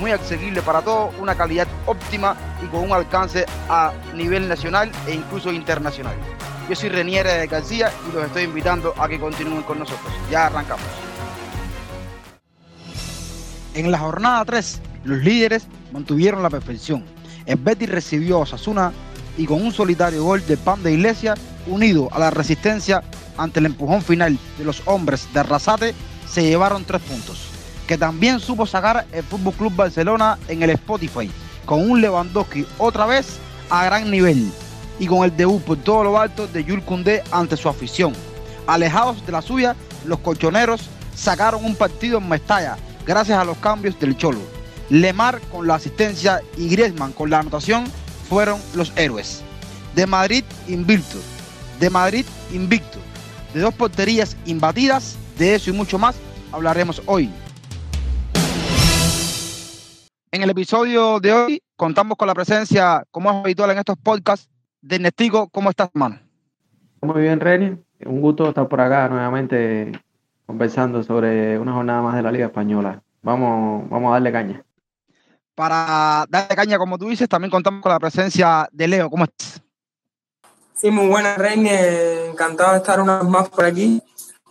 muy accesibles para todos, una calidad óptima y con un alcance a nivel nacional e incluso internacional. Yo soy Reniere García y los estoy invitando a que continúen con nosotros. Ya arrancamos. En la jornada 3, los líderes mantuvieron la perfección. El Betis recibió a Osasuna y con un solitario gol de Pan de Iglesia, unido a la resistencia ante el empujón final de los hombres de Arrasate, se llevaron tres puntos. Que también supo sacar el Fútbol Club Barcelona en el Spotify, con un Lewandowski otra vez a gran nivel y con el debut por todo lo alto de Jules Koundé ante su afición. Alejados de la suya, los colchoneros sacaron un partido en Mestalla gracias a los cambios del Cholo. Lemar con la asistencia y Griezmann con la anotación fueron los héroes. De Madrid invicto, de Madrid invicto, de dos porterías imbatidas, de eso y mucho más hablaremos hoy. En el episodio de hoy contamos con la presencia, como es habitual en estos podcasts, de Nestico. ¿Cómo estás, hermano? Muy bien, Reni. Un gusto estar por acá nuevamente conversando sobre una jornada más de la Liga Española. Vamos, vamos a darle caña. Para darle caña, como tú dices, también contamos con la presencia de Leo. ¿Cómo estás? Sí, muy buena, Reni. Encantado de estar una vez más por aquí.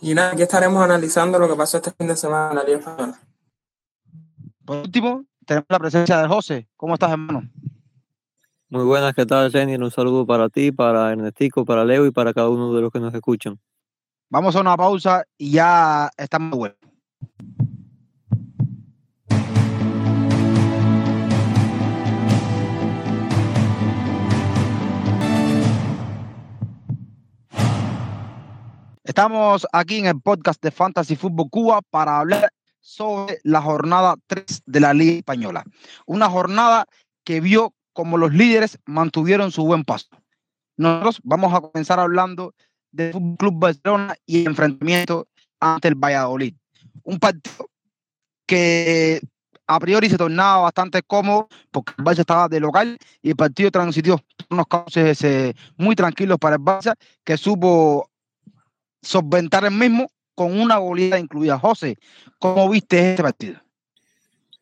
Y nada, aquí estaremos analizando lo que pasó este fin de semana en la Liga Española. Por último, tenemos la presencia de José. ¿Cómo estás, hermano? Muy buenas, ¿qué tal, Jenny? Un saludo para ti, para Ernestico, para Leo y para cada uno de los que nos escuchan. Vamos a una pausa y ya estamos de vuelta. Estamos aquí en el podcast de Fantasy Fútbol Cuba para hablar sobre la jornada 3 de la Liga Española. Una jornada que vio como los líderes mantuvieron su buen paso. Nosotros vamos a comenzar hablando del Club Barcelona y el enfrentamiento ante el Valladolid. Un partido que a priori se tornaba bastante cómodo porque el Barça estaba de local y el partido transitió unos cauces eh, muy tranquilos para el Barça que supo solventar el mismo con una goleada incluida. José, ¿cómo viste este partido?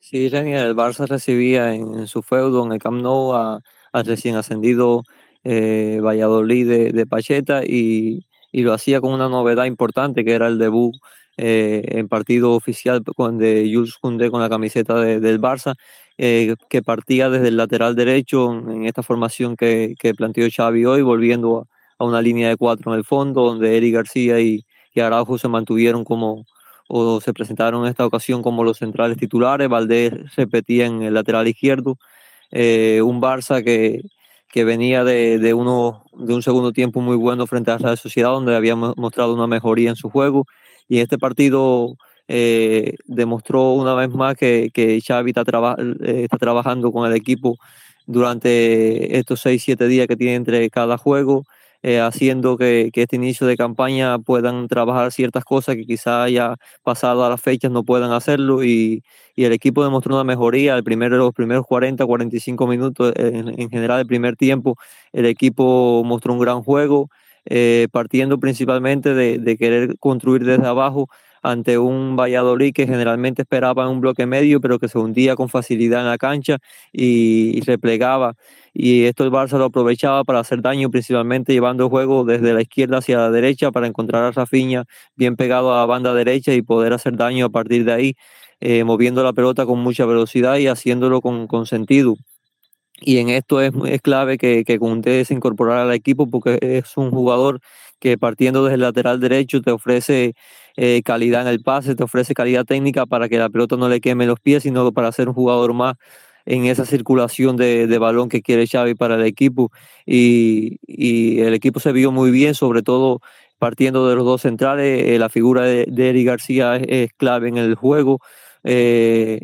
Sí, el Barça recibía en, su feudo, en el Camp Nou, al recién ascendido eh, Valladolid de, Pacheta y, lo hacía con una novedad importante que era el debut eh, en partido oficial con, de Jules Koundé con la camiseta del Barça, eh, que partía desde el lateral derecho en, esta formación que, planteó Xavi hoy, volviendo a, una línea de cuatro en el fondo, donde Eric García y, y Araujo se mantuvieron como, o se presentaron en esta ocasión como los centrales titulares. Valdés repetía en el lateral izquierdo. Eh, un Barça que, que venía de, de, uno, de un segundo tiempo muy bueno frente a la Sociedad, donde había mostrado una mejoría en su juego. Y este partido eh, demostró una vez más que, que Xavi está, eh, está trabajando con el equipo durante estos 6-7 días que tiene entre cada juego. Eh, haciendo que, este inicio de campaña puedan trabajar ciertas cosas que quizá ya pasado a las fechas no puedan hacerlo y, el equipo demostró una mejoría. El primero, los primeros 40, 45 minutos, en, general, el primer tiempo, el equipo mostró un gran juego, eh, partiendo principalmente de querer construir desde abajo ante un Valladolid que generalmente esperaba un bloque medio, pero que se hundía con facilidad en la cancha y, replegaba. Y esto el Barça lo aprovechaba para hacer daño, principalmente llevando el juego desde la izquierda hacia la derecha para encontrar a Rafinha bien pegado a la banda derecha y poder hacer daño a partir de ahí, eh, moviendo la pelota con mucha velocidad y haciéndolo con, con sentido. Y en esto es, es clave que, que Conte se incorporara al equipo porque es un jugador que partiendo desde el lateral derecho te ofrece eh, calidad en el pase, te ofrece calidad técnica para que la pelota no le queme los pies, sino para ser un jugador más en esa circulación de, de balón que quiere Xavi para el equipo. Y, y, el equipo se vio muy bien, sobre todo partiendo de los dos centrales. Eh, la figura de, de Eric García es, clave en el juego. Eh,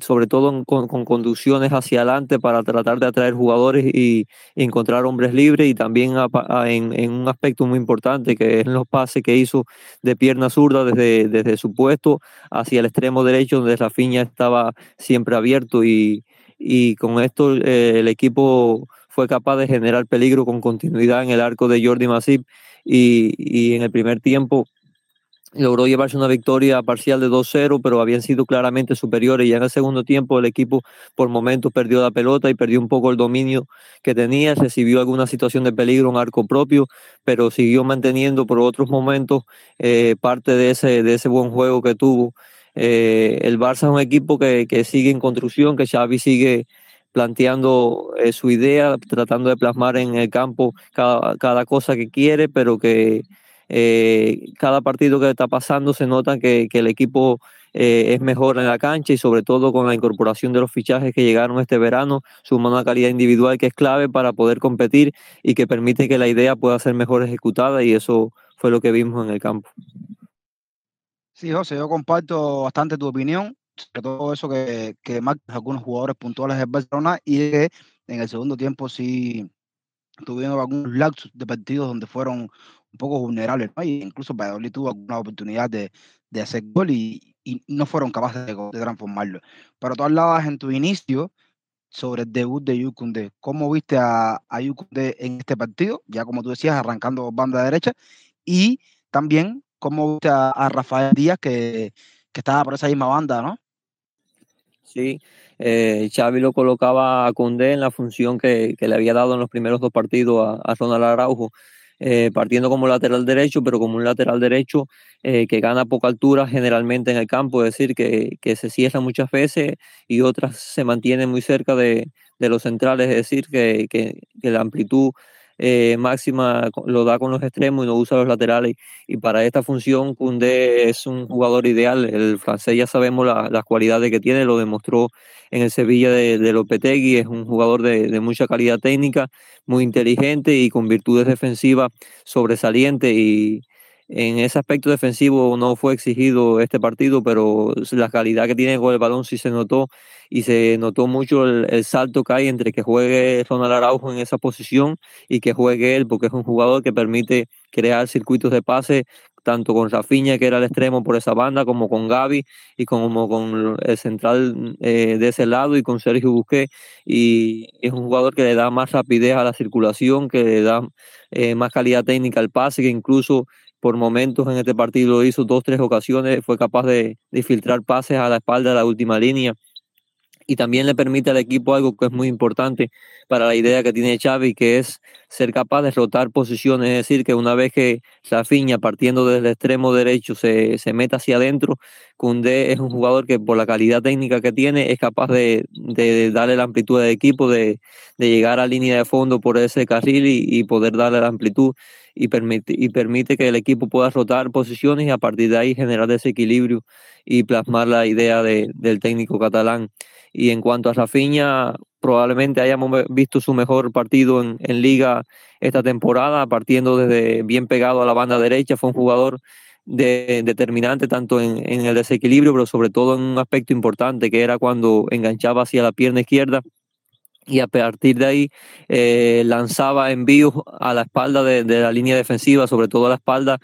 sobre todo con, conducciones hacia adelante para tratar de atraer jugadores y, encontrar hombres libres y también en, un aspecto muy importante que es los pases que hizo de pierna zurda desde, desde su puesto hacia el extremo derecho donde Rafinha estaba siempre abierto y, con esto eh, el equipo fue capaz de generar peligro con continuidad en el arco de Jordi Masip y, y en el primer tiempo logró llevarse una victoria parcial de 2-0, pero habían sido claramente superiores. Y en el segundo tiempo el equipo por momentos perdió la pelota y perdió un poco el dominio que tenía, recibió alguna situación de peligro en arco propio, pero siguió manteniendo por otros momentos eh, parte de ese, de ese buen juego que tuvo. Eh, el Barça es un equipo que, que, sigue en construcción, que Xavi sigue planteando eh, su idea, tratando de plasmar en el campo cada, cada cosa que quiere, pero que eh, cada partido que está pasando se nota que, el equipo eh, es mejor en la cancha y sobre todo con la incorporación de los fichajes que llegaron este verano, suma una calidad individual que es clave para poder competir y que permite que la idea pueda ser mejor ejecutada y eso fue lo que vimos en el campo. Sí, José, yo comparto bastante tu opinión, sobre todo eso que, que algunos jugadores puntuales de Barcelona y que en el segundo tiempo sí tuvieron algunos lapsos de partidos donde fueron un poco vulnerable el. Incluso Valladolid tuvo alguna oportunidad de, de hacer gol y, y, no fueron capaces de, de, transformarlo. Pero tú hablabas en tu inicio sobre el debut de Yukunde. ¿Cómo viste a, a Yukunde en este partido? Ya como tú decías, arrancando banda derecha. Y también, ¿cómo viste a, a Rafael Díaz, que, que estaba por esa misma banda, no? Sí, eh, Xavi lo colocaba a Cundé en la función que, que, le había dado en los primeros dos partidos a, a Ronald Araujo, eh, partiendo como lateral derecho, pero como un lateral derecho eh, que gana poca altura generalmente en el campo, es decir, que, que, se cierra muchas veces y otras se mantiene muy cerca de, de los centrales, es decir, que, que la amplitud eh, máxima lo da con los extremos y no usa los laterales. Y para esta función, Koundé es un jugador ideal. El francés ya sabemos las cualidades que tiene, lo demostró en el Sevilla de, de Lopetegui. Es un jugador de, de, mucha calidad técnica, muy inteligente y con virtudes defensivas sobresalientes. Y, en ese aspecto defensivo no fue exigido este partido, pero la calidad que tiene con el balón sí se notó y se notó mucho el, salto que hay entre que juegue Ronald Araujo en esa posición y que juegue él, porque es un jugador que permite crear circuitos de pase tanto con Rafinha, que era el extremo por esa banda, como con Gaby y como con el central eh, de ese lado y con Sergio Busqué. Y es un jugador que le da más rapidez a la circulación, que le da eh, más calidad técnica al pase, que incluso por momentos en este partido lo hizo dos, tres ocasiones, fue capaz de, de filtrar pases a la espalda de la última línea y también le permite al equipo algo que es muy importante para la idea que tiene Xavi, que es ser capaz de rotar posiciones, es decir, que una vez que Safiña partiendo desde el extremo derecho se, se meta hacia adentro, Cundé es un jugador que por la calidad técnica que tiene es capaz de, de darle la amplitud al equipo, de, de, llegar a línea de fondo por ese carril y, y poder darle la amplitud y permite, y permite que el equipo pueda rotar posiciones y a partir de ahí generar desequilibrio y plasmar la idea de, del técnico catalán. Y en cuanto a Rafinha, probablemente hayamos visto su mejor partido en, liga esta temporada, partiendo desde bien pegado a la banda derecha. Fue un jugador de, determinante tanto en, el desequilibrio, pero sobre todo en un aspecto importante, que era cuando enganchaba hacia la pierna izquierda y a partir de ahí eh, lanzaba envíos a la espalda de, la línea defensiva, sobre todo a la espalda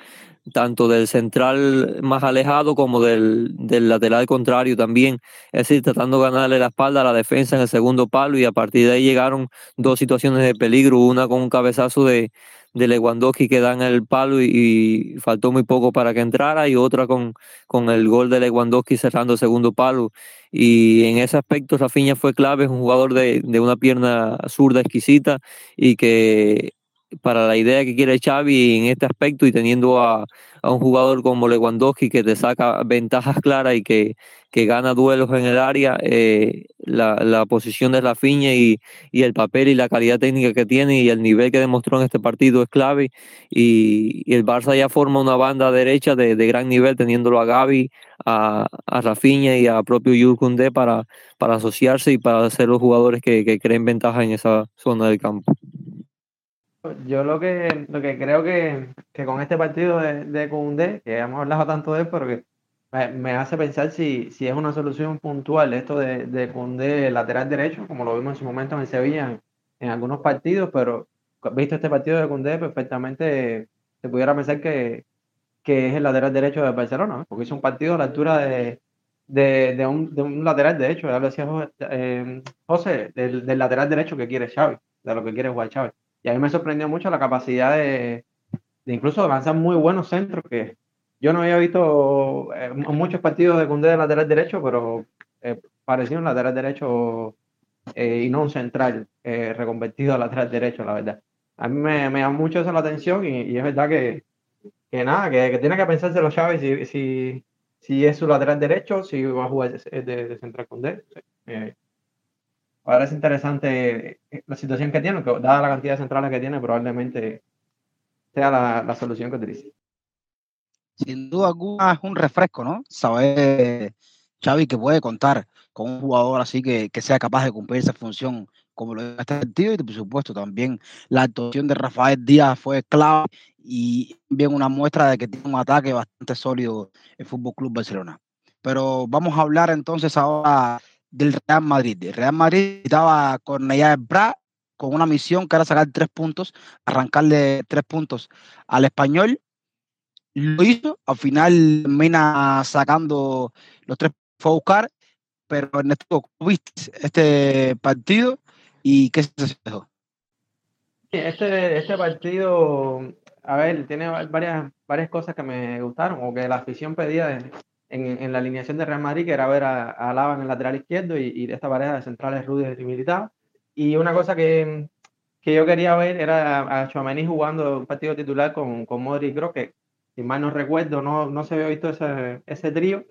tanto del central más alejado como del, del, lateral contrario también, es decir, tratando de ganarle la espalda a la defensa en el segundo palo y a partir de ahí llegaron dos situaciones de peligro, una con un cabezazo de, de Lewandowski que da en el palo y, y, faltó muy poco para que entrara y otra con, con el gol de Lewandowski cerrando el segundo palo. Y en ese aspecto Rafinha fue clave, es un jugador de, de una pierna zurda exquisita y que para la idea que quiere Xavi en este aspecto y teniendo a, un jugador como Lewandowski que te saca ventajas claras y que, que gana duelos en el área, eh, la, la, posición de Rafinha y, y, el papel y la calidad técnica que tiene y el nivel que demostró en este partido es clave y, y el Barça ya forma una banda derecha de, de gran nivel teniéndolo a Gaby, a, a Rafinha y a propio Yurkunde para, para asociarse y para ser los jugadores que, que creen ventaja en esa zona del campo. Yo lo que, lo que creo que, que con este partido de, de Koundé, que hemos hablado tanto de él, pero que me, hace pensar si, si es una solución puntual esto de, de lateral derecho, como lo vimos en su momento en Sevilla en, algunos partidos, pero visto este partido de Cundé, perfectamente se pudiera pensar que, que es el lateral derecho de Barcelona, porque es un partido a la altura de, de, de, un, de un, lateral derecho, ya lo decía José, eh, José del, del, lateral derecho que quiere Xavi, de lo que quiere jugar Xavi. Y a mí me sorprendió mucho la capacidad de, de incluso lanzar muy buenos centros que yo no había visto eh, muchos partidos de Cundé de lateral derecho, pero eh, parecía un lateral derecho eh, y no un central eh, reconvertido a lateral derecho, la verdad. A mí me, me llama mucho eso la atención y, y es verdad que, que nada, que, que, tiene que pensarse los Chávez si, si, si, es su lateral derecho, si va a jugar de, de, central Cundé. Eh, ahora es interesante la situación que tiene, que dada la cantidad de centrales que tiene, probablemente sea la, la solución que utilice sin duda alguna es un refresco, ¿no? Saber, Xavi, que puede contar con un jugador así que, que sea capaz de cumplir esa función como lo es este sentido y por supuesto también la actuación de Rafael Díaz fue clave y bien una muestra de que tiene un ataque bastante sólido el Fútbol Club Barcelona. Pero vamos a hablar entonces ahora del Real Madrid. El Real Madrid estaba con Bra con una misión que era sacar tres puntos, arrancarle tres puntos al español lo hizo, al final termina sacando los tres fue a buscar, pero Ernesto, ¿viste este partido y qué se dejó? Este, este partido, a ver, tiene varias, varias cosas que me gustaron o que la afición pedía en, en la alineación de Real Madrid, que era ver a, a en el lateral izquierdo y, y esta pareja de centrales Rudy y Militao. Y una cosa que, que yo quería ver era a, Chouameni jugando un partido titular con, con Modric, creo que si mal no recuerdo, no, no se había visto ese, ese trío,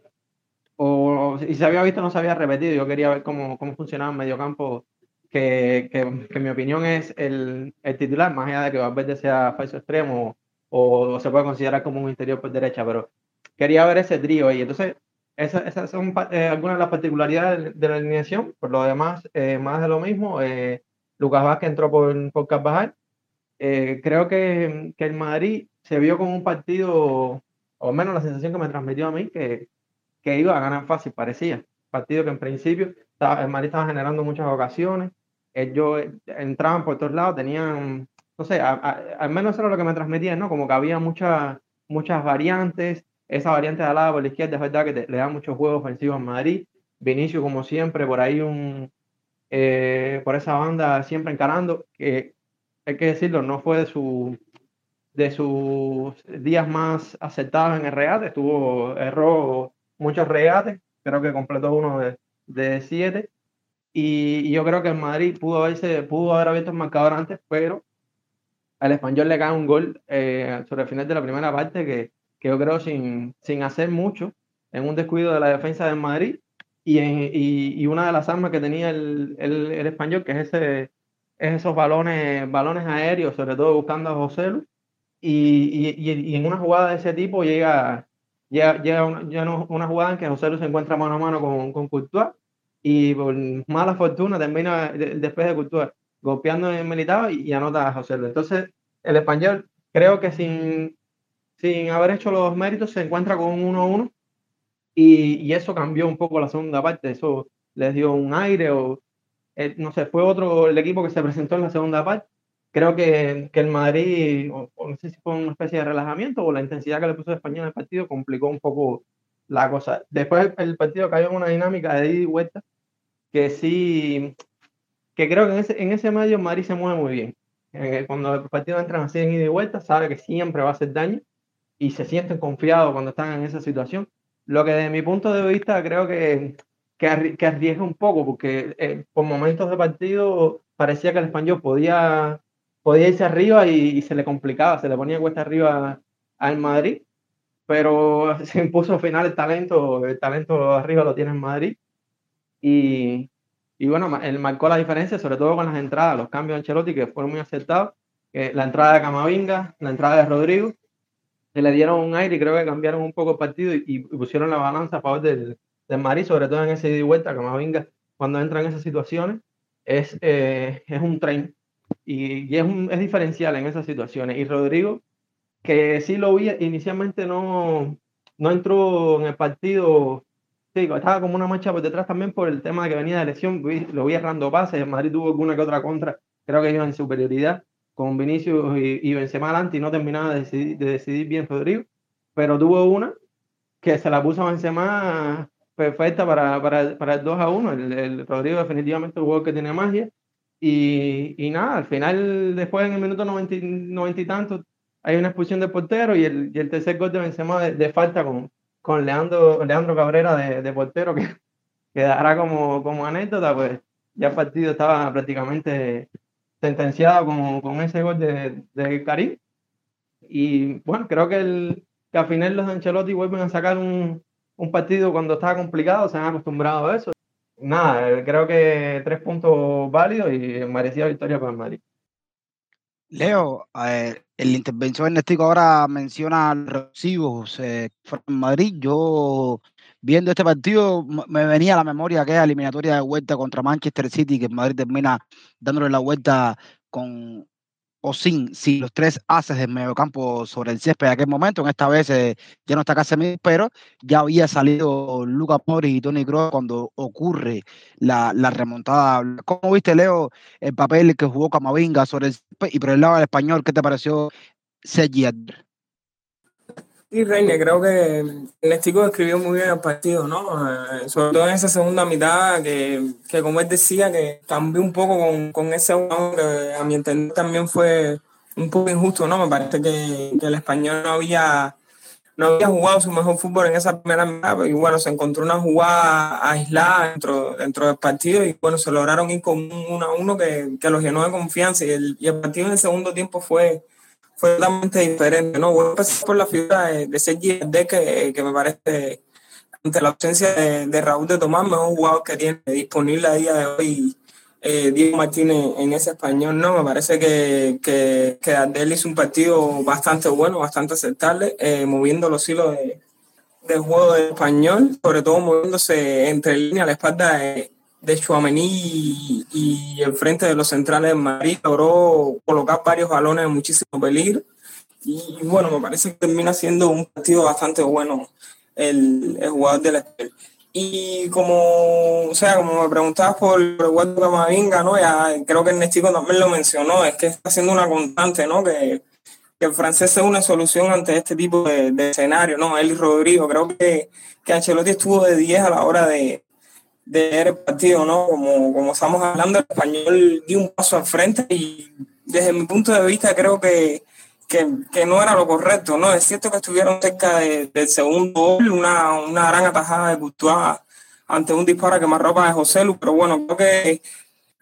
o si se había visto no se había repetido, yo quería ver cómo, cómo funcionaba el mediocampo, que, que, que, mi opinión es el, el, titular, más allá de que Valverde sea falso extremo o, o, se puede considerar como un interior por derecha, pero quería ver ese trío y entonces esas, son eh, algunas de las particularidades de la alineación, por lo demás, eh, más de lo mismo, eh, Lucas Vázquez entró por, por Carvajal, eh, creo que, que el Madrid se vio como un partido, o menos la sensación que me transmitió a mí, que, que iba a ganar fácil, parecía. Partido que en principio estaba, el Madrid estaba generando muchas ocasiones, ellos entraban por todos lados, tenían, no sé, a, a, al menos eso era lo que me transmitía, ¿no? Como que había muchas muchas variantes, esa variante de al lado por la izquierda es verdad que te, le da muchos juegos ofensivos a Madrid, Vinicio como siempre, por ahí un, eh, por esa banda siempre encarando, que hay que decirlo, no fue de su de sus días más aceptados en el regate, estuvo, erró muchos regates, creo que completó uno de, de siete, y, y, yo creo que el Madrid pudo, haberse, pudo haber abierto el marcador antes, pero al español le cae un gol eh, sobre el final de la primera parte que, que yo creo sin, sin hacer mucho, en un descuido de la defensa del Madrid, y, en, y, y una de las armas que tenía el, el, el español, que es, ese, es esos balones, balones aéreos, sobre todo buscando a José Lu, y, y, en una jugada de ese tipo llega, llega, llega una, una jugada en que José Luis se encuentra mano a mano con, con Courtois y por mala fortuna termina después de Courtois golpeando en Militao y, y, anota a José Luis. Entonces, el español creo que sin, sin haber hecho los méritos se encuentra con un 1-1 y, y, eso cambió un poco la segunda parte. Eso les dio un aire o, eh, no sé, fue otro el equipo que se presentó en la segunda parte creo que, que el Madrid, o, o, no sé si fue una especie de relajamiento o la intensidad que le puso el español el partido complicó un poco la cosa. Después el, partido cayó en una dinámica de ida y vuelta que sí, que creo que en ese, en ese medio Madrid se mueve muy bien. Cuando el partido entran así en ida y vuelta, sabe que siempre va a hacer daño y se sienten confiados cuando están en esa situación. Lo que de mi punto de vista creo que, que, arriesga un poco, porque eh, por momentos de partido parecía que el español podía podía irse arriba y, y, se le complicaba, se le ponía cuesta arriba al Madrid, pero se impuso al final el talento, el talento arriba lo tiene en Madrid. Y, y bueno, él marcó la diferencia, sobre todo con las entradas, los cambios de Ancelotti que fueron muy aceptados, que la entrada de Camavinga, la entrada de Rodrigo, que le dieron un aire y creo que cambiaron un poco el partido y, y pusieron la balanza a favor del, del Madrid, sobre todo en ese ida y vuelta, Camavinga cuando entra en esas situaciones es, eh, es un tren y, y es, un, es diferencial en esas situaciones. Y Rodrigo, que sí lo vi, inicialmente no, no entró en el partido. Sí, estaba como una marcha por detrás también por el tema de que venía de lesión. Lo vi errando pases. El Madrid tuvo alguna que otra contra. Creo que iba en superioridad con Vinicius y, y Benzema adelante y no terminaba de decidir, de decidir bien Rodrigo. Pero tuvo una que se la puso a Benzema perfecta para, para, para el 2 a 1. El, el Rodrigo definitivamente un jugador que tiene magia. Y, y, nada, al final, después en el minuto 90, 90 y tanto, hay una expulsión de portero y el, y el tercer gol de Benzema de, de, falta con, con Leandro, Leandro Cabrera de, de portero, que quedará como, como anécdota, pues ya el partido estaba prácticamente sentenciado con, con ese gol de, de Karim. Y bueno, creo que, el, que al final los Ancelotti vuelven a sacar un, un partido cuando estaba complicado, se han acostumbrado a eso. Nada, creo que tres puntos válidos y merecida victoria para el Madrid. Leo, eh, el intervención Ernestico ahora menciona los recibos eh, Madrid. Yo, viendo este partido, me venía a la memoria aquella eliminatoria de vuelta contra Manchester City, que Madrid termina dándole la vuelta con o sin, si los tres haces del mediocampo sobre el césped en aquel momento. En esta vez eh, ya no está Casemiro, pero ya había salido Luca Mori y Tony Kroos cuando ocurre la, la, remontada. ¿Cómo viste, Leo, el papel que jugó Camavinga sobre el césped? Y por el lado del español, ¿qué te pareció Sergi Sí, Reine, creo que el chico describió muy bien el partido, ¿no? Eh, sobre todo en esa segunda mitad, que, que, como él decía, que cambió un poco con, con ese que a mi entender también fue un poco injusto, ¿no? Me parece que, que, el español no había, no había jugado su mejor fútbol en esa primera mitad, y bueno, se encontró una jugada aislada dentro, dentro del partido y bueno, se lograron ir con un 1 a 1 que, que los llenó de confianza y el, y el partido en el segundo tiempo fue fue totalmente diferente, ¿no? Voy a empezar por la figura de, de Sergi de que, que me parece, ante la ausencia de, Raúl de Tomás, mejor jugador que tiene disponible a día de hoy eh, Diego Martínez en ese español, ¿no? Me parece que, que, que hizo un partido bastante bueno, bastante aceptable, eh, moviendo los hilos de, del juego de español, sobre todo moviéndose entre línea a la espalda de, de Chouameni y, y el frente de los centrales de Madrid logró colocar varios balones de muchísimo peligro. Y bueno, me parece que termina siendo un partido bastante bueno el, el jugador del Estel. Y como, o sea, como me preguntabas por Eduardo Camavinga, ¿no? Ya creo que el Nestico también lo mencionó, es que está siendo una constante, ¿no? Que, que el francés es una solución ante este tipo de, de escenario, ¿no? Él y Rodrigo, creo que, que Ancelotti estuvo de 10 a la hora de, de ver el partido, ¿no? Como, como estamos hablando, el español dio un paso al frente y desde mi punto de vista creo que, que, que no era lo correcto, ¿no? Es cierto que estuvieron cerca de, del segundo gol, una, una gran atajada de Courtois ante un disparo que más ropa de José Lu, pero bueno, creo que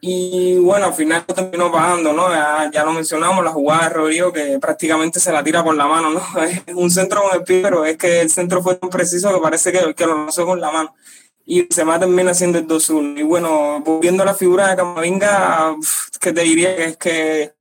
y bueno, al final terminó pagando, ¿no? Ya, ya, lo mencionamos, la jugada de Rodrigo que prácticamente se la tira por la mano, ¿no? Es un centro con el pie, pero es que el centro fue tan preciso que parece que, que lo lanzó con la mano y se va también haciendo el 2-1. Y bueno, viendo la figura de Camavinga, que te diría que es que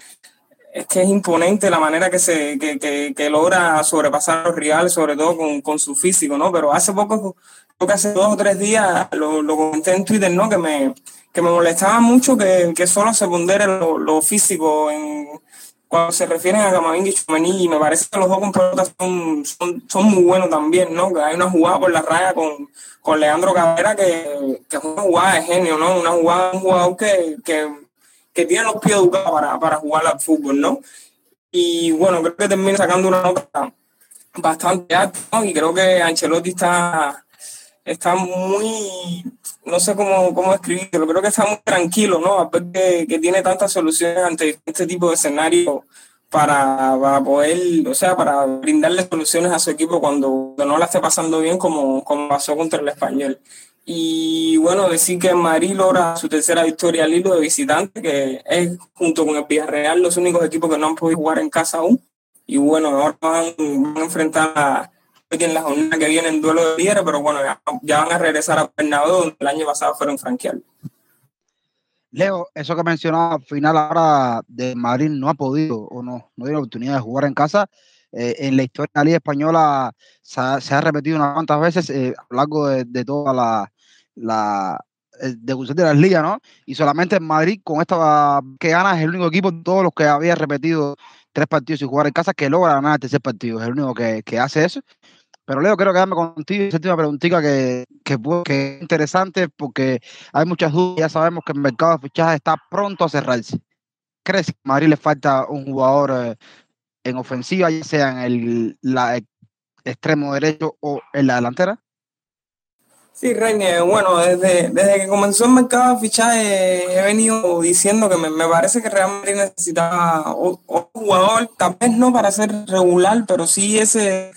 es que es imponente la manera que se que, que, que logra sobrepasar a los rivales, sobre todo con, con, su físico, ¿no? Pero hace poco, creo que hace dos o tres días, lo, lo comenté en Twitter, ¿no? Que me, que me molestaba mucho que, que solo se pondera lo, lo físico en, cuando se refieren a Camavinga y Chumení, me parece que los dos con son, son, son, muy buenos también, ¿no? Hay una jugada por la raya con, con Leandro Cabrera que, que, es una jugada de genio, ¿no? Una jugada un jugador que, que, que tiene los pies educados para, para jugar al fútbol, ¿no? Y bueno, creo que termina sacando una nota bastante alta, ¿no? Y creo que Ancelotti está, está muy no sé cómo, cómo escribirlo, creo que está muy tranquilo, ¿no? A ver que, que tiene tantas soluciones ante este tipo de escenario para, para, poder, o sea, para brindarle soluciones a su equipo cuando no la esté pasando bien como, como pasó contra el español. Y bueno, decir que Madrid logra su tercera victoria al hilo de visitante, que es junto con el Villarreal los únicos equipos que no han podido jugar en casa aún. Y bueno, ahora van, van a enfrentar a, que en la jornada que viene en duelo de líderes, pero bueno, ya, ya, van a regresar a Bernabéu, donde el año pasado fueron franqueados. Leo, eso que mencionaba al final ahora de Madrid no ha podido o no, no tiene oportunidad de jugar en casa. Eh, en la historia de la Liga Española se ha, se ha repetido unas cuantas veces eh, a lo largo de, de toda la, la de de las ligas, ¿no? Y solamente en Madrid, con esta que gana, es el único equipo de todos los que había repetido tres partidos sin jugar en casa que logra ganar el tercer partido. Es el único que, que hace eso. Pero Leo, quiero quedarme contigo. Esa última preguntita que, que, que es interesante porque hay muchas dudas. Ya sabemos que el mercado de fichajes está pronto a cerrarse. ¿Crees que a Madrid le falta un jugador eh, en ofensiva, ya sea en el, la, extremo derecho o en la delantera? Sí, Reine, bueno, desde, desde que comenzó el mercado de fichaje he venido diciendo que me, me parece que Real Madrid necesitaba un jugador, tal vez no para ser regular, pero sí ese,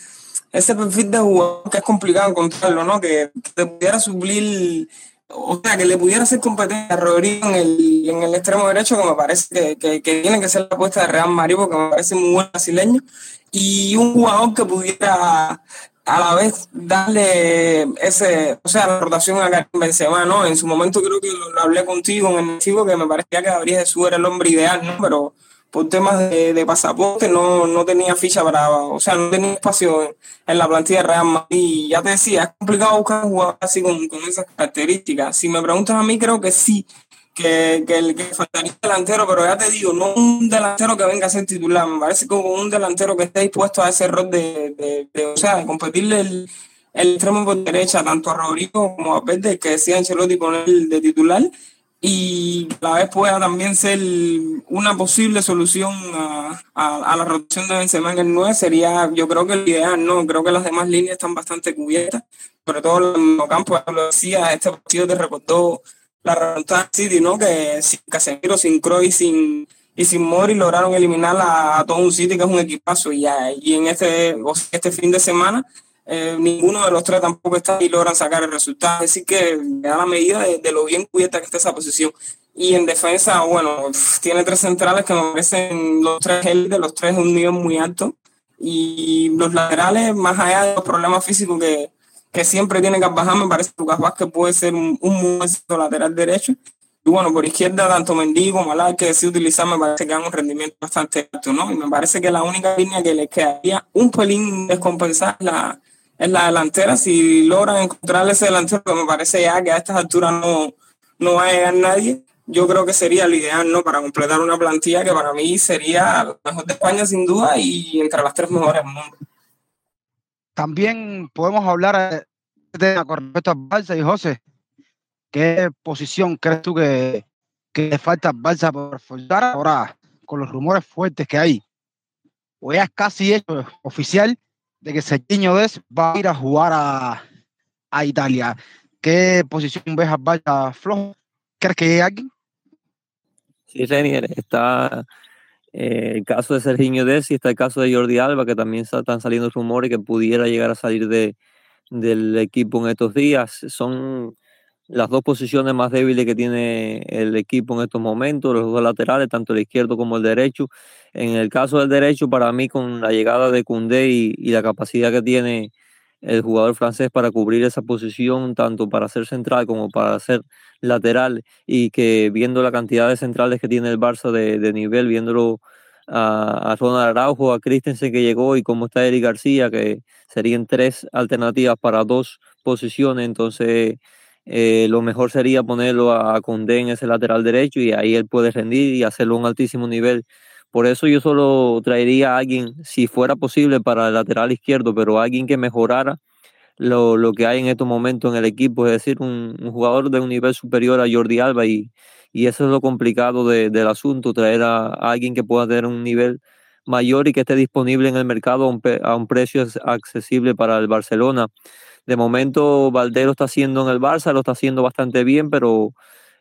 ese perfil de jugador que es complicado encontrarlo, ¿no? Que, que pudiera suplir, o sea, que le pudiera hacer competencia a Rodrigo en el, en el extremo derecho, que me parece que, que, que tiene que ser la apuesta de Real Madrid, porque me parece muy buen brasileño, y un jugador que pudiera a la vez darle ese, o sea, la rotación a Karim Benzema, ¿no? En su momento creo que lo, hablé contigo en el chico que me parecía que Gabriel Jesús era el hombre ideal, ¿no? Pero por temas de, de pasaporte no, no, tenía ficha para, o sea, no tenía espacio en, la plantilla de Real Madrid. Y ya te decía, es complicado buscar un jugador así con, con esas características. Si me preguntas a mí, creo que sí, que, que, que faltaría delantero, pero ya te digo, no un delantero que venga a ser titular, me parece como un delantero que esté dispuesto a ese rol de, de, o sea, de competirle el, el extremo por derecha, tanto a Rodrigo como a Pérez, que decía Ancelotti poner de titular, y a la vez pueda también ser una posible solución a, a, la rotación de Benzema en el 9, sería, yo creo que el ideal, ¿no? Creo que las demás líneas están bastante cubiertas, sobre todo en el campo, lo decía, este partido te recordó la remontada City, ¿no? Que sin Casemiro, sin Kroos sin, y sin Mori lograron eliminar a, todo un City que es un equipazo. Y, y en este, este fin de semana, eh, ninguno de los tres tampoco está y logran sacar el resultado. Así que me da la medida de, lo bien cubierta que está esa posición. Y en defensa, bueno, tiene tres centrales que me parecen los tres de los tres de un nivel muy alto. Y los laterales, más allá de los problemas físicos que, que siempre tiene que bajar, me parece que Lucas Vázquez puede ser un, un lateral derecho. Y bueno, por izquierda, tanto Mendy como Alá, que decide utilizar, me parece que dan un rendimiento bastante alto, ¿no? Y me parece que la única línea que le quedaría un pelín descompensada es la, es la delantera. Si logran encontrar ese delantero, que me parece ya que a estas alturas no, no va a llegar nadie, yo creo que sería lo ideal, ¿no? Para completar una plantilla que para mí sería la mejor de España, sin duda, y entre las tres mejores del mundo. También podemos hablar de con respecto a Balsa y José. ¿Qué posición crees tú que, le falta Balsa por reforzar ahora con los rumores fuertes que hay? O ya es casi hecho oficial de que Serginho Des va a ir a jugar a, Italia. ¿Qué posición ves a Balsa flojo? ¿Crees que hay alguien? Sí, Renier, está eh, el caso de Serginho Desi, está el caso de Jordi Alba, que también están saliendo rumores que pudiera llegar a salir de, del equipo en estos días. Son las dos posiciones más débiles que tiene el equipo en estos momentos, los dos laterales, tanto el izquierdo como el derecho. En el caso del derecho, para mí, con la llegada de Koundé y, y la capacidad que tiene el jugador francés para cubrir esa posición, tanto para ser central como para ser lateral, y que viendo la cantidad de centrales que tiene el Barça de, nivel, viéndolo a, a, Ronald Araujo, a Christensen que llegó y cómo está Eric García, que serían tres alternativas para dos posiciones, entonces eh, lo mejor sería ponerlo a Condé en ese lateral derecho y ahí él puede rendir y hacerlo a un altísimo nivel por eso yo solo traería a alguien, si fuera posible, para el lateral izquierdo, pero alguien que mejorara lo, lo que hay en estos momentos en el equipo, es decir, un, jugador de un nivel superior a Jordi Alba y, y eso es lo complicado de, del asunto, traer a, a, alguien que pueda tener un nivel mayor y que esté disponible en el mercado a un, a un precio accesible para el Barcelona. De momento, Valdero está haciendo en el Barça, lo está haciendo bastante bien, pero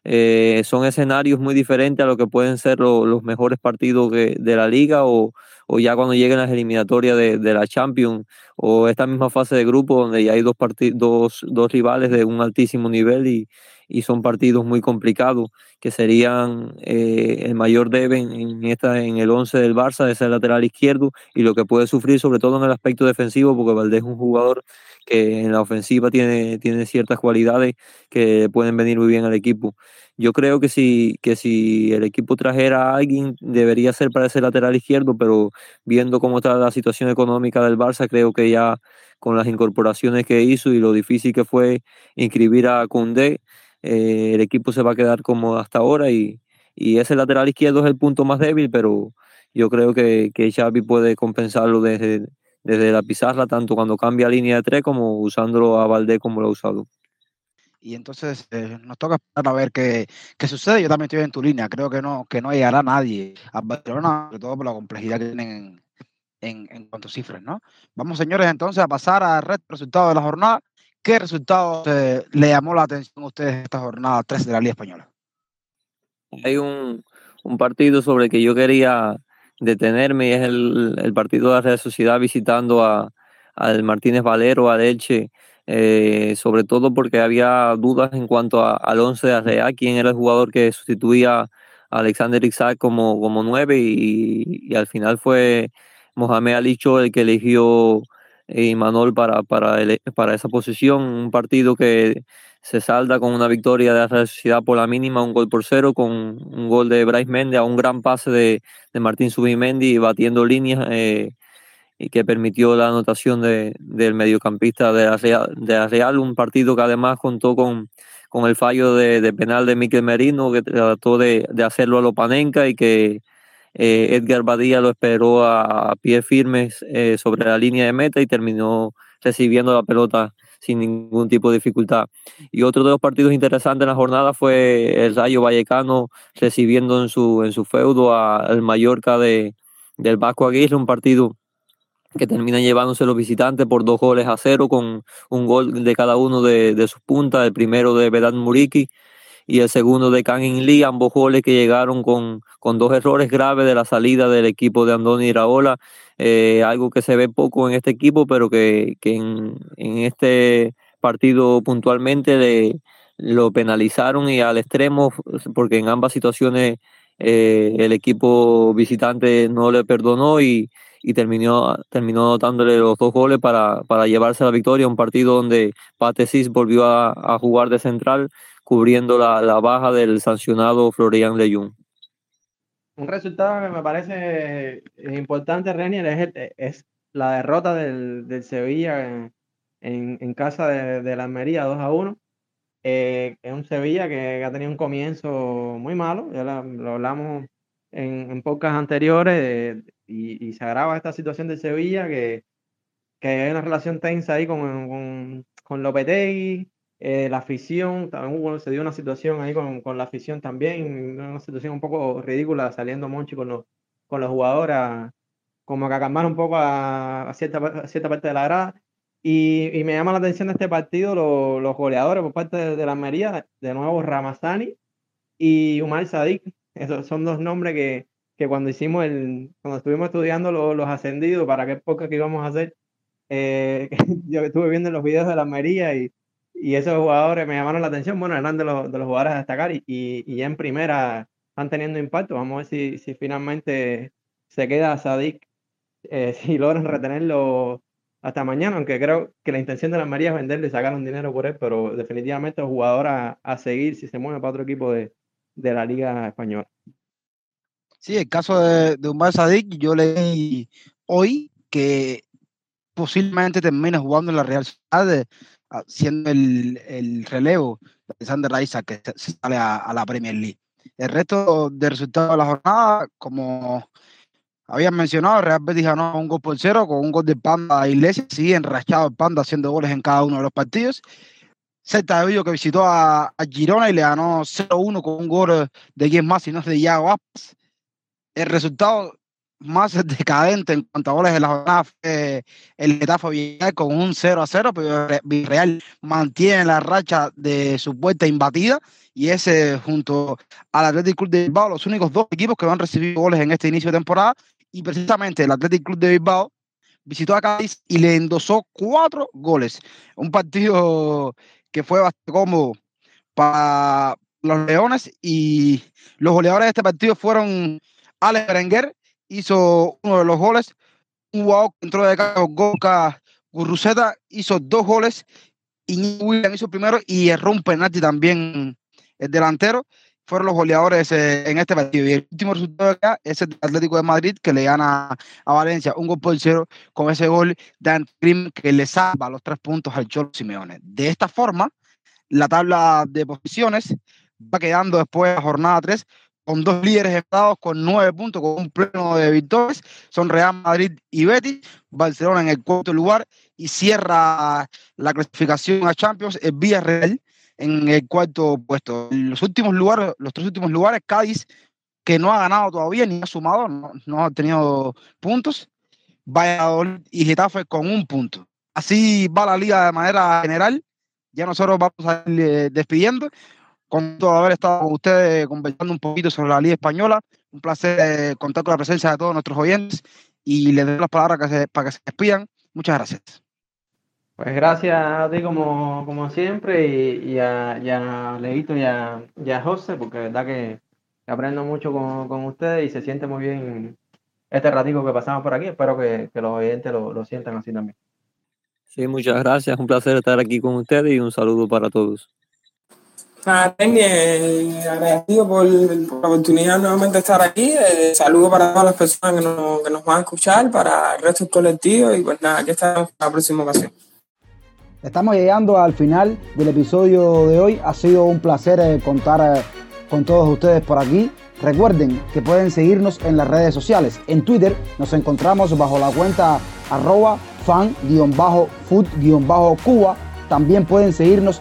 eh, son escenarios muy diferentes a lo que pueden ser lo, los mejores partidos de, la liga o, ya cuando lleguen las eliminatorias de, de, la Champions o esta misma fase de grupo donde ya hay dos, dos, dos rivales de un altísimo nivel y, y son partidos muy complicados que serían eh, el mayor debe en, esta, en el 11 del Barça, de ser lateral izquierdo y lo que puede sufrir sobre todo en el aspecto defensivo porque Valdés es un jugador que en la ofensiva tiene, tiene ciertas cualidades que pueden venir muy bien al equipo. Yo creo que si, que si el equipo trajera a alguien, debería ser para ese lateral izquierdo, pero viendo cómo está la situación económica del Barça, creo que ya con las incorporaciones que hizo y lo difícil que fue inscribir a Koundé, eh, el equipo se va a quedar como hasta ahora y, y ese lateral izquierdo es el punto más débil, pero yo creo que, que Xavi puede compensarlo desde desde la pizarra, tanto cuando cambia línea de tres como usándolo a Valdés como lo ha usado. Y entonces eh, nos toca esperar a ver qué, qué, sucede. Yo también estoy en tu línea. Creo que no, que no llegará nadie a Barcelona, sobre todo por la complejidad que tienen en, en, cuanto a cifras, ¿no? Vamos, señores, entonces a pasar al resultado de la jornada. ¿Qué resultado eh, le llamó la atención a ustedes esta jornada 3 de la Liga Española? Hay un, un partido sobre el que yo quería detenerme y es el, el partido de la Real Sociedad visitando a, al Martínez Valero, a Elche, eh, sobre todo porque había dudas en cuanto a, al 11 de Arrea, quién era el jugador que sustituía a Alexander Isaac como, como 9 y, y, al final fue Mohamed Alicho el que eligió Imanol para, para, para esa posición, un partido que se salda con una victoria de la Sociedad por la mínima, un gol por cero, con un gol de Bryce Méndez a un gran pase de, de Martín Subimendi batiendo líneas eh, y que permitió la anotación de, del mediocampista de la, Real, de Real, un partido que además contó con, con el fallo de, de penal de Miquel Merino, que trató de, de hacerlo a Lopanenka y que eh, Edgar Badía lo esperó a, pies firmes eh, sobre la línea de meta y terminó recibiendo la pelota sin ningún tipo de dificultad. Y otro de los partidos interesantes en la jornada fue el Rayo Vallecano recibiendo en su, en su feudo al Mallorca de, del Vasco Aguirre, un partido que termina llevándose los visitantes por dos goles a cero con un gol de cada uno de, de sus puntas, el primero de Vedat Muriki y el segundo de Kangin Lee, ambos goles que llegaron con, con dos errores graves de la salida del equipo de Andoni Iraola, eh, algo que se ve poco en este equipo, pero que, que en, este partido puntualmente lo penalizaron y al extremo, porque en ambas situaciones eh, el equipo visitante no le perdonó y, y terminó, terminó anotándole los dos goles para, para llevarse la victoria, un partido donde Patesis volvió a jugar de central cubriendo la, la baja del sancionado Florian Leyun. Un resultado que me parece importante, Renier, es, es la derrota del, del Sevilla en, en, en, casa de, de, la Almería 2 a 1. Eh, es un Sevilla que ha tenido un comienzo muy malo, ya la, lo hablamos en, en pocas anteriores y, y, se agrava esta situación de Sevilla que, que hay una relación tensa ahí con, con, con Lopetegui, eh, la afición, también hubo, se dio una situación ahí con, con, la afición también, una situación un poco ridícula saliendo Monchi con los, con los jugadores, como que a calmar un poco a, a, cierta, a cierta parte de la grada. Y, y, me llama la atención de este partido los, los goleadores por parte de, de, la Almería, de nuevo Ramazani y Umar Sadik. Esos son dos nombres que, que cuando hicimos el, cuando estuvimos estudiando los, los ascendidos para qué época que íbamos a hacer, eh, yo estuve viendo los videos de la Almería y y esos jugadores me llamaron la atención, bueno, eran de los, de los jugadores a destacar y, y, y, ya en primera están teniendo impacto. Vamos a ver si, si finalmente se queda Sadik, eh, si logran retenerlo hasta mañana, aunque creo que la intención de la María es venderle y sacar un dinero por él, pero definitivamente es jugador a, a, seguir si se mueve para otro equipo de, de la Liga Española. Sí, el caso de, de Umar Sadik, yo leí hoy que posiblemente termine jugando en la Real Sociedad siendo el, el relevo de Sander Isaac que se sale a, a, la Premier League. El resto de resultados de la jornada, como habían mencionado, Real Betis ganó un gol por cero con un gol de Panda a Iglesias, sigue enrachado el Panda haciendo goles en cada uno de los partidos. Celta de Vigo que visitó a, a, Girona y le ganó 0-1 con un gol de quien más, si no es de Iago Aspas. El resultado más decadente en cuanto a goles de la jornada el Getafe Villarreal con un 0 a 0, pero Villarreal mantiene la racha de su vuelta imbatida y ese junto al Athletic Club de Bilbao, los únicos dos equipos que van a recibir goles en este inicio de temporada y precisamente el Athletic Club de Bilbao visitó a Cádiz y le endosó cuatro goles. Un partido que fue bastante cómodo para los Leones y los goleadores de este partido fueron Alex Berenguer hizo uno de los goles. Un jugador que entró de campo, Goka Gurruceta, hizo dos goles. Y William hizo primero y erró un penalti también el delantero. Fueron los goleadores eh, en este partido. Y el último resultado acá es el Atlético de Madrid que le gana a Valencia un gol por cero con ese gol de Antrim que le salva los tres puntos al Cholo Simeone. De esta forma, la tabla de posiciones va quedando después de la jornada 3 con dos líderes empatados con nueve puntos, con un pleno de victorias. Son Real Madrid y Betis. Barcelona en el cuarto lugar y cierra la clasificación a Champions el Villarreal en el cuarto puesto. Los últimos lugares, los tres últimos lugares, Cádiz, que no ha ganado todavía ni ha sumado, no, no ha tenido puntos. Valladolid y Getafe con un punto. Así va la liga de manera general. Ya nosotros vamos a ir eh, despidiendo. Con todo haber estado con ustedes conversando un poquito sobre la liga española. Un placer eh, contar con la presencia de todos nuestros oyentes y les doy las palabras que se, para que se despidan. Muchas gracias. Pues gracias a ti como, como siempre y, y, a, y, a, Leito y a, y a José, porque de verdad que aprendo mucho con, con ustedes y se siente muy bien este ratico que pasamos por aquí. Espero que, que los oyentes lo, lo, sientan así también. Sí, muchas gracias. Un placer estar aquí con ustedes y un saludo para todos. Tenny, eh, agradecido por, por, la oportunidad nuevamente de estar aquí. Eh, saludo para todas las personas que nos, que nos van a escuchar, para el resto del colectivo y pues nada, aquí estamos para la próxima ocasión. Estamos llegando al final del episodio de hoy. Ha sido un placer eh, contar con todos ustedes por aquí. Recuerden que pueden seguirnos en las redes sociales. En Twitter nos encontramos bajo la cuenta arroba fan-food-cuba. También pueden seguirnos